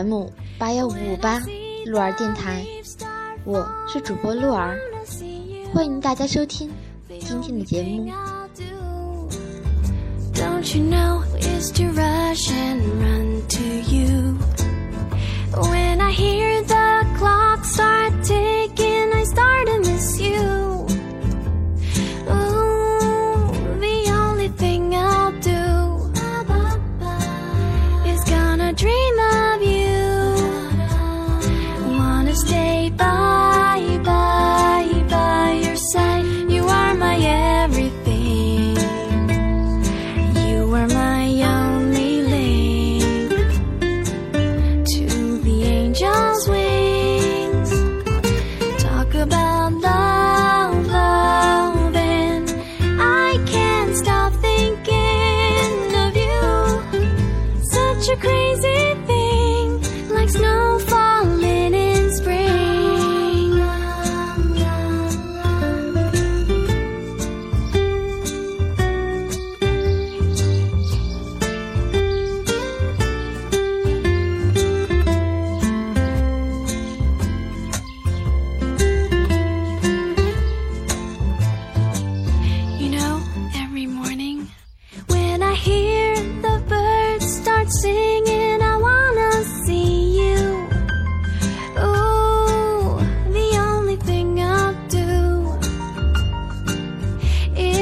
FM 八幺五五八鹿儿电台，我是主播鹿儿，欢迎大家收听今天的节目。Don't you know it's to rush and run to you when I hear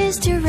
is to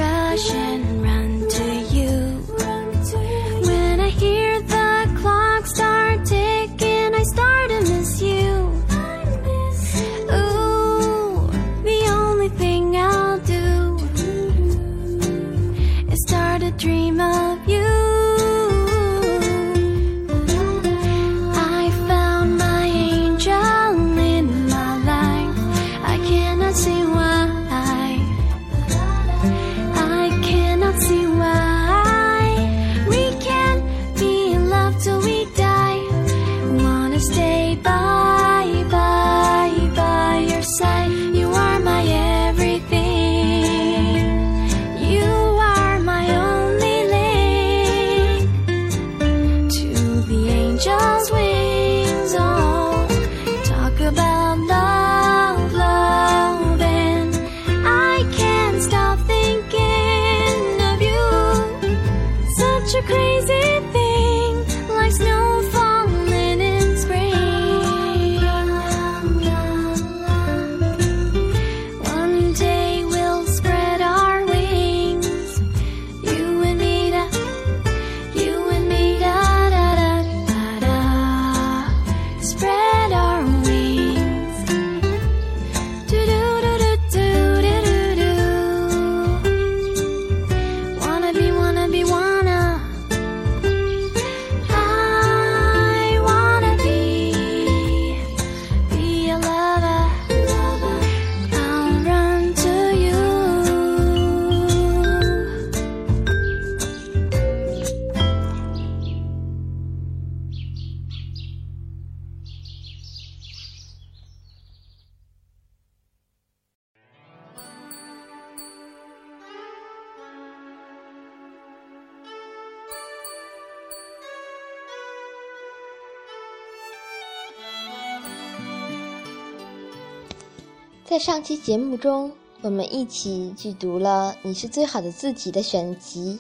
在上期节目中，我们一起去读了《你是最好的自己》的选集。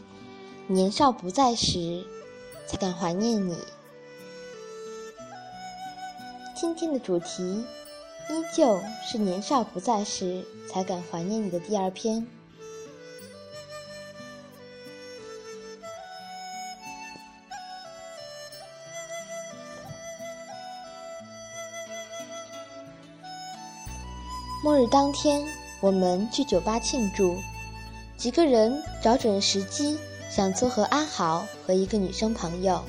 年少不在时，才敢怀念你。今天的主题依旧是年少不在时，才敢怀念你的第二篇。日当天，我们去酒吧庆祝，几个人找准时机想撮合阿豪和一个女生朋友，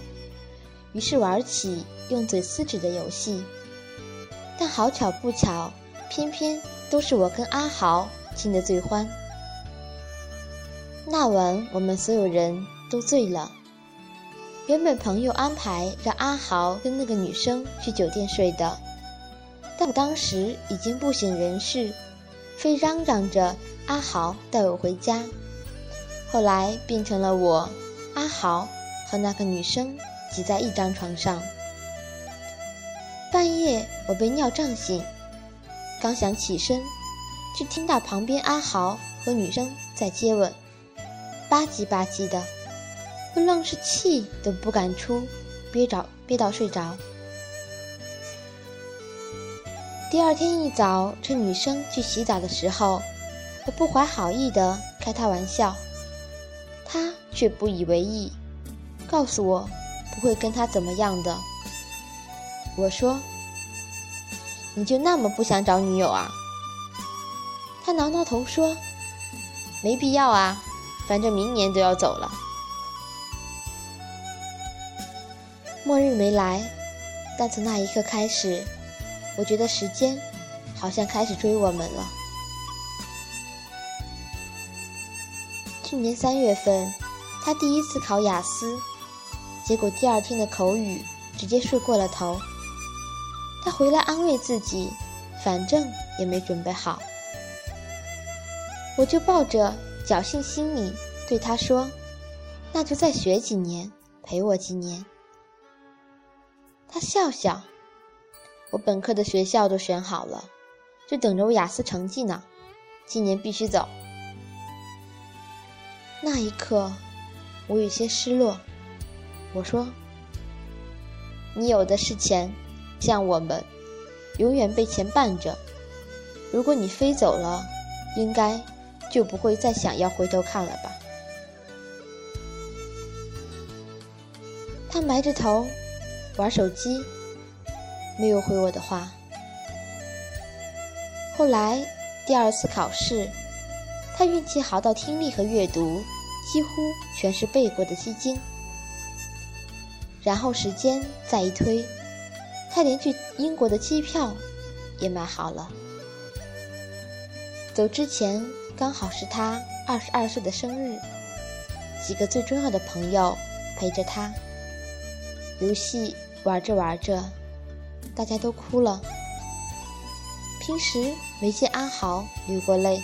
于是玩起用嘴撕纸的游戏。但好巧不巧，偏偏都是我跟阿豪亲得最欢。那晚我们所有人都醉了。原本朋友安排让阿豪跟那个女生去酒店睡的。但我当时已经不省人事，非嚷嚷着阿豪带我回家。后来变成了我、阿豪和那个女生挤在一张床上。半夜我被尿胀醒，刚想起身，就听到旁边阿豪和女生在接吻，吧唧吧唧的，我愣是气都不敢出，憋着憋到睡着。第二天一早，趁女生去洗澡的时候，我不怀好意的开她玩笑，她却不以为意，告诉我不会跟她怎么样的。我说：“你就那么不想找女友啊？”她挠挠头说：“没必要啊，反正明年都要走了。”末日没来，但从那一刻开始。我觉得时间好像开始追我们了。去年三月份，他第一次考雅思，结果第二天的口语直接睡过了头。他回来安慰自己，反正也没准备好。我就抱着侥幸心理对他说：“那就再学几年，陪我几年。”他笑笑。我本科的学校都选好了，就等着我雅思成绩呢。今年必须走。那一刻，我有些失落。我说：“你有的是钱，像我们，永远被钱绊着。如果你飞走了，应该就不会再想要回头看了吧？”他埋着头玩手机。没有回我的话。后来第二次考试，他运气好到听力和阅读几乎全是背过的基金。然后时间再一推，他连去英国的机票也买好了。走之前刚好是他二十二岁的生日，几个最重要的朋友陪着他，游戏玩着玩着。大家都哭了。平时没见阿豪流过泪，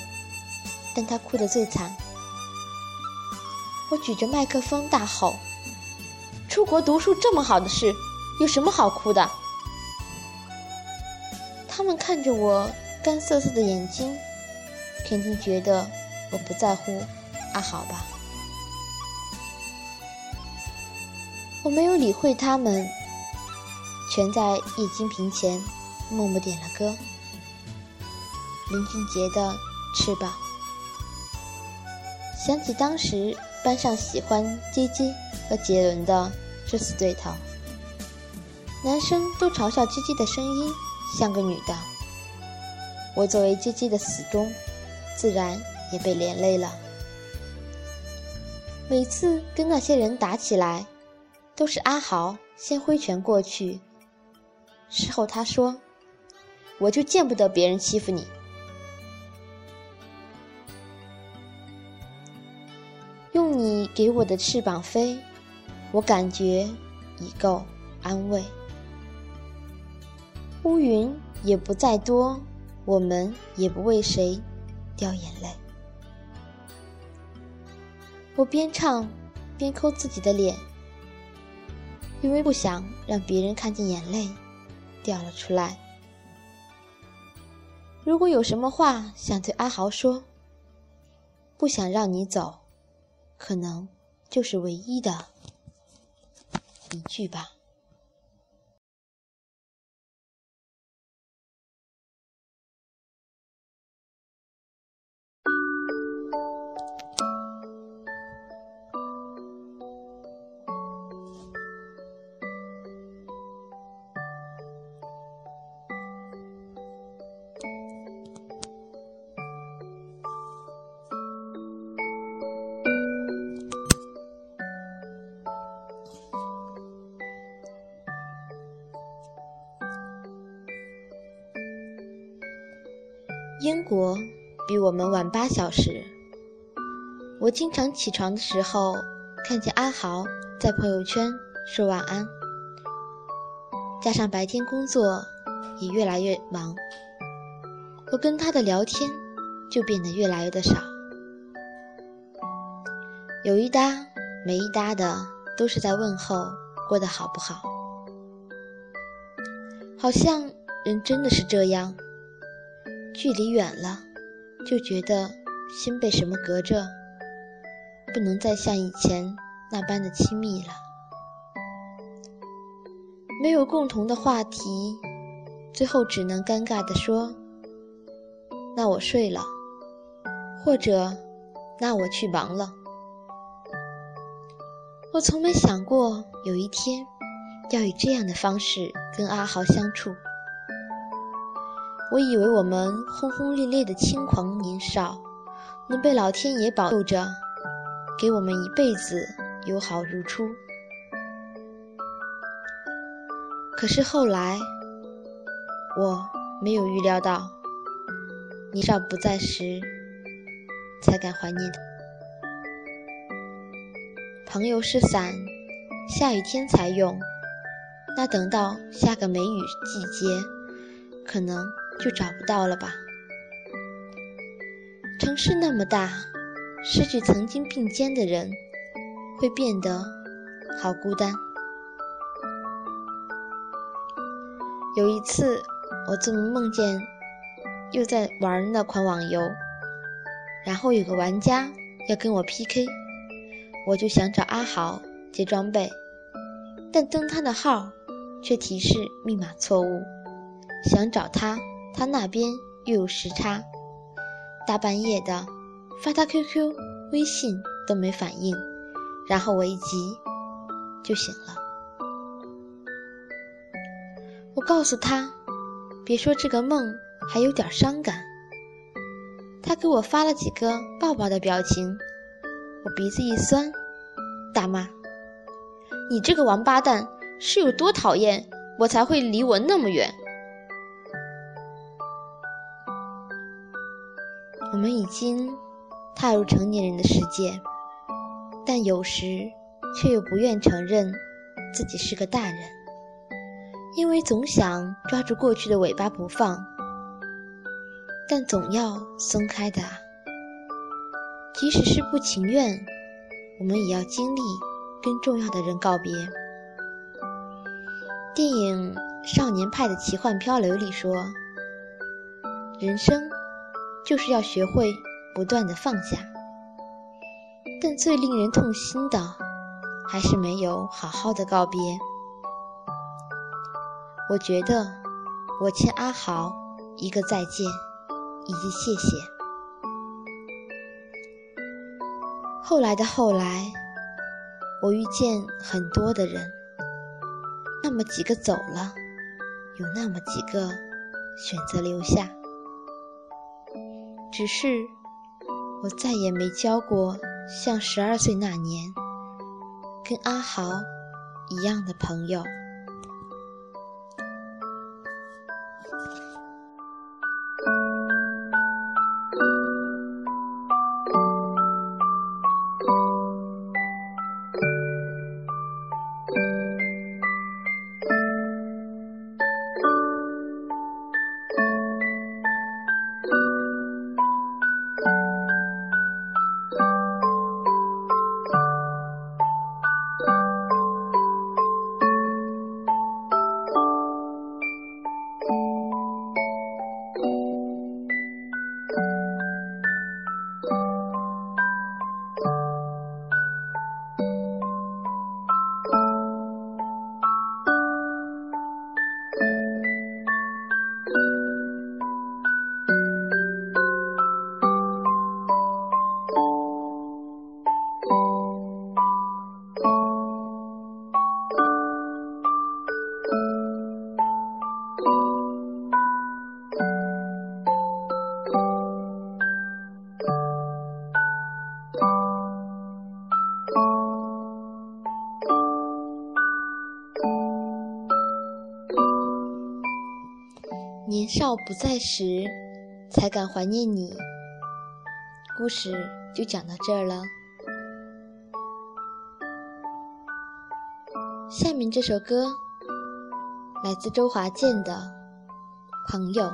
但他哭得最惨。我举着麦克风大吼：“出国读书这么好的事，有什么好哭的？”他们看着我干涩涩的眼睛，肯定觉得我不在乎阿豪吧。我没有理会他们。全在液晶屏前默默点了歌，林俊杰的《翅膀》。想起当时班上喜欢基基和杰伦的这死对头，男生都嘲笑基基的声音像个女的。我作为基基的死忠，自然也被连累了。每次跟那些人打起来，都是阿豪先挥拳过去。事后他说：“我就见不得别人欺负你。用你给我的翅膀飞，我感觉已够安慰。乌云也不再多，我们也不为谁掉眼泪。”我边唱边抠自己的脸，因为不想让别人看见眼泪。掉了出来。如果有什么话想对阿豪说，不想让你走，可能就是唯一的一句吧。英国比我们晚八小时。我经常起床的时候，看见阿豪在朋友圈说晚安。加上白天工作也越来越忙，我跟他的聊天就变得越来越的少。有一搭没一搭的，都是在问候过得好不好。好像人真的是这样，距离远了，就觉得心被什么隔着，不能再像以前那般的亲密了。没有共同的话题，最后只能尴尬地说：“那我睡了。”或者，那我去忙了。我从没想过有一天要以这样的方式跟阿豪相处。我以为我们轰轰烈烈的轻狂年少能被老天爷保佑着，给我们一辈子友好如初。可是后来，我没有预料到年少不在时。才敢怀念。朋友是伞，下雨天才用。那等到下个梅雨季节，可能就找不到了吧。城市那么大，失去曾经并肩的人，会变得好孤单。有一次，我做梦梦见又在玩那款网游。然后有个玩家要跟我 PK，我就想找阿豪借装备，但登他的号却提示密码错误。想找他，他那边又有时差，大半夜的发他 QQ、微信都没反应，然后我一急就醒了。我告诉他，别说这个梦还有点伤感。他给我发了几个抱抱的表情，我鼻子一酸，大骂：“你这个王八蛋是有多讨厌，我才会离我那么远？”我们已经踏入成年人的世界，但有时却又不愿承认自己是个大人，因为总想抓住过去的尾巴不放。但总要松开的，即使是不情愿，我们也要经历跟重要的人告别。电影《少年派的奇幻漂流》里说：“人生就是要学会不断的放下。”但最令人痛心的，还是没有好好的告别。我觉得，我欠阿豪一个再见。以及谢谢。后来的后来，我遇见很多的人，那么几个走了，有那么几个选择留下。只是我再也没交过像十二岁那年跟阿豪一样的朋友。少不在时，才敢怀念你。故事就讲到这儿了。下面这首歌来自周华健的《朋友》。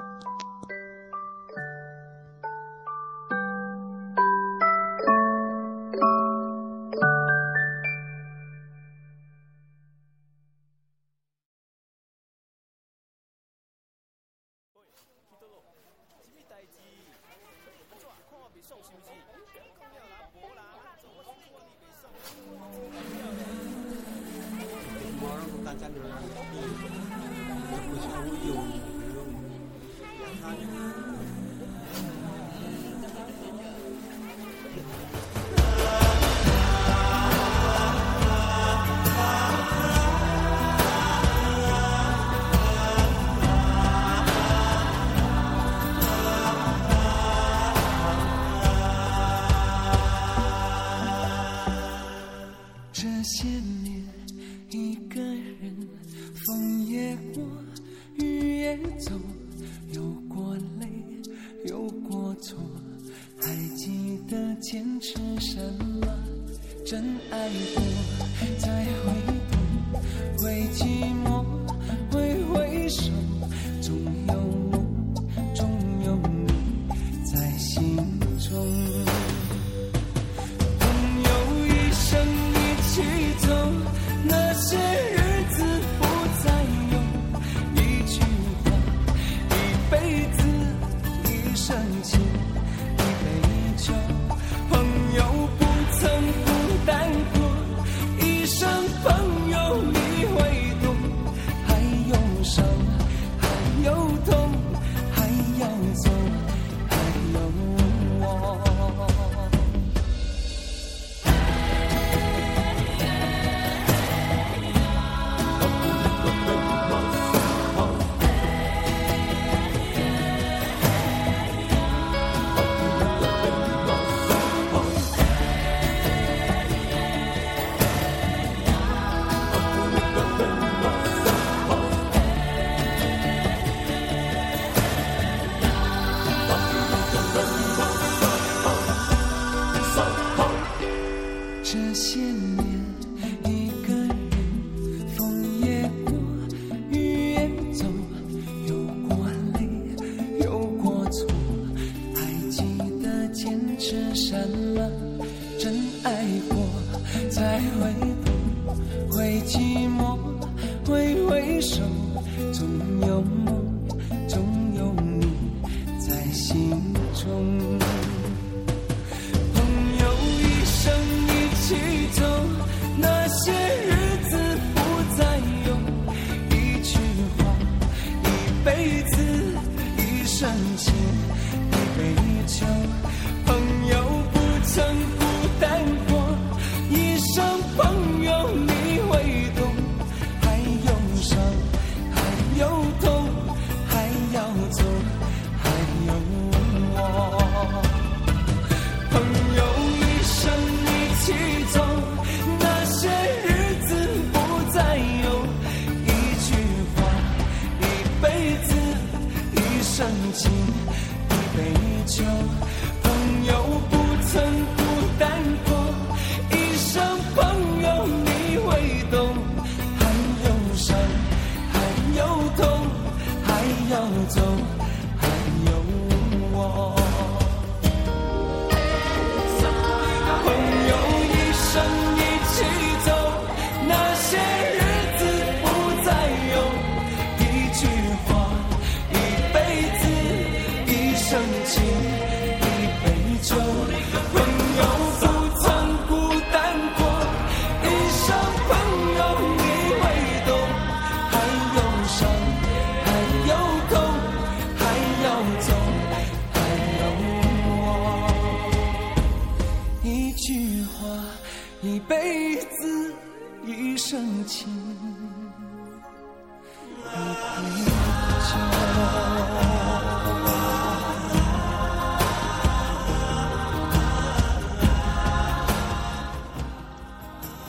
敬一杯酒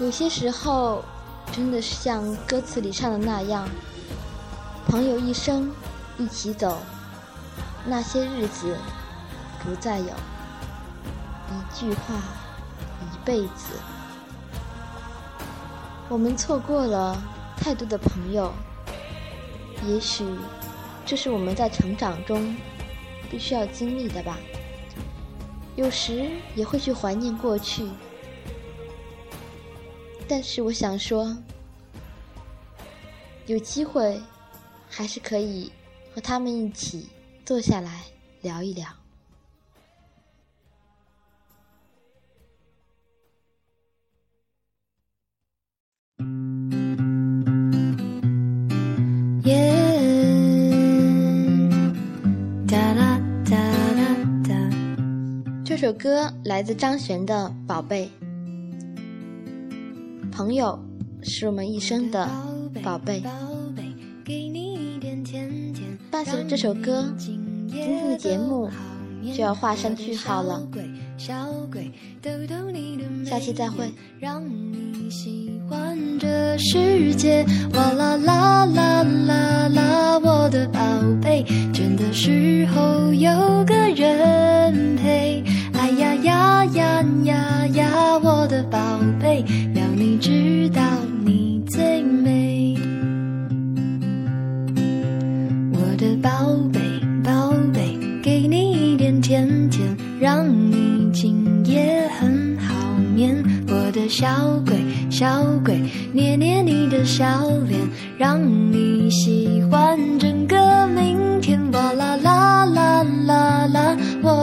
有些时候，真的是像歌词里唱的那样，朋友一生一起走，那些日子不再有，一句话一辈子。我们错过了太多的朋友，也许这是我们在成长中必须要经历的吧。有时也会去怀念过去。但是我想说，有机会还是可以和他们一起坐下来聊一聊。来自张悬的《宝贝》。朋友是我们一生的宝贝。伴随着这首歌，今天的节目就要画上句号了。下期再会。这世界，哇啦啦啦啦啦，我的宝贝，倦的时候有个人陪。呀呀呀呀，我的宝贝，要你知道你最美。我的宝贝，宝贝，给你一点甜甜，让你今夜很好眠。我的小鬼。小鬼，捏捏你的笑脸，让你喜欢整个明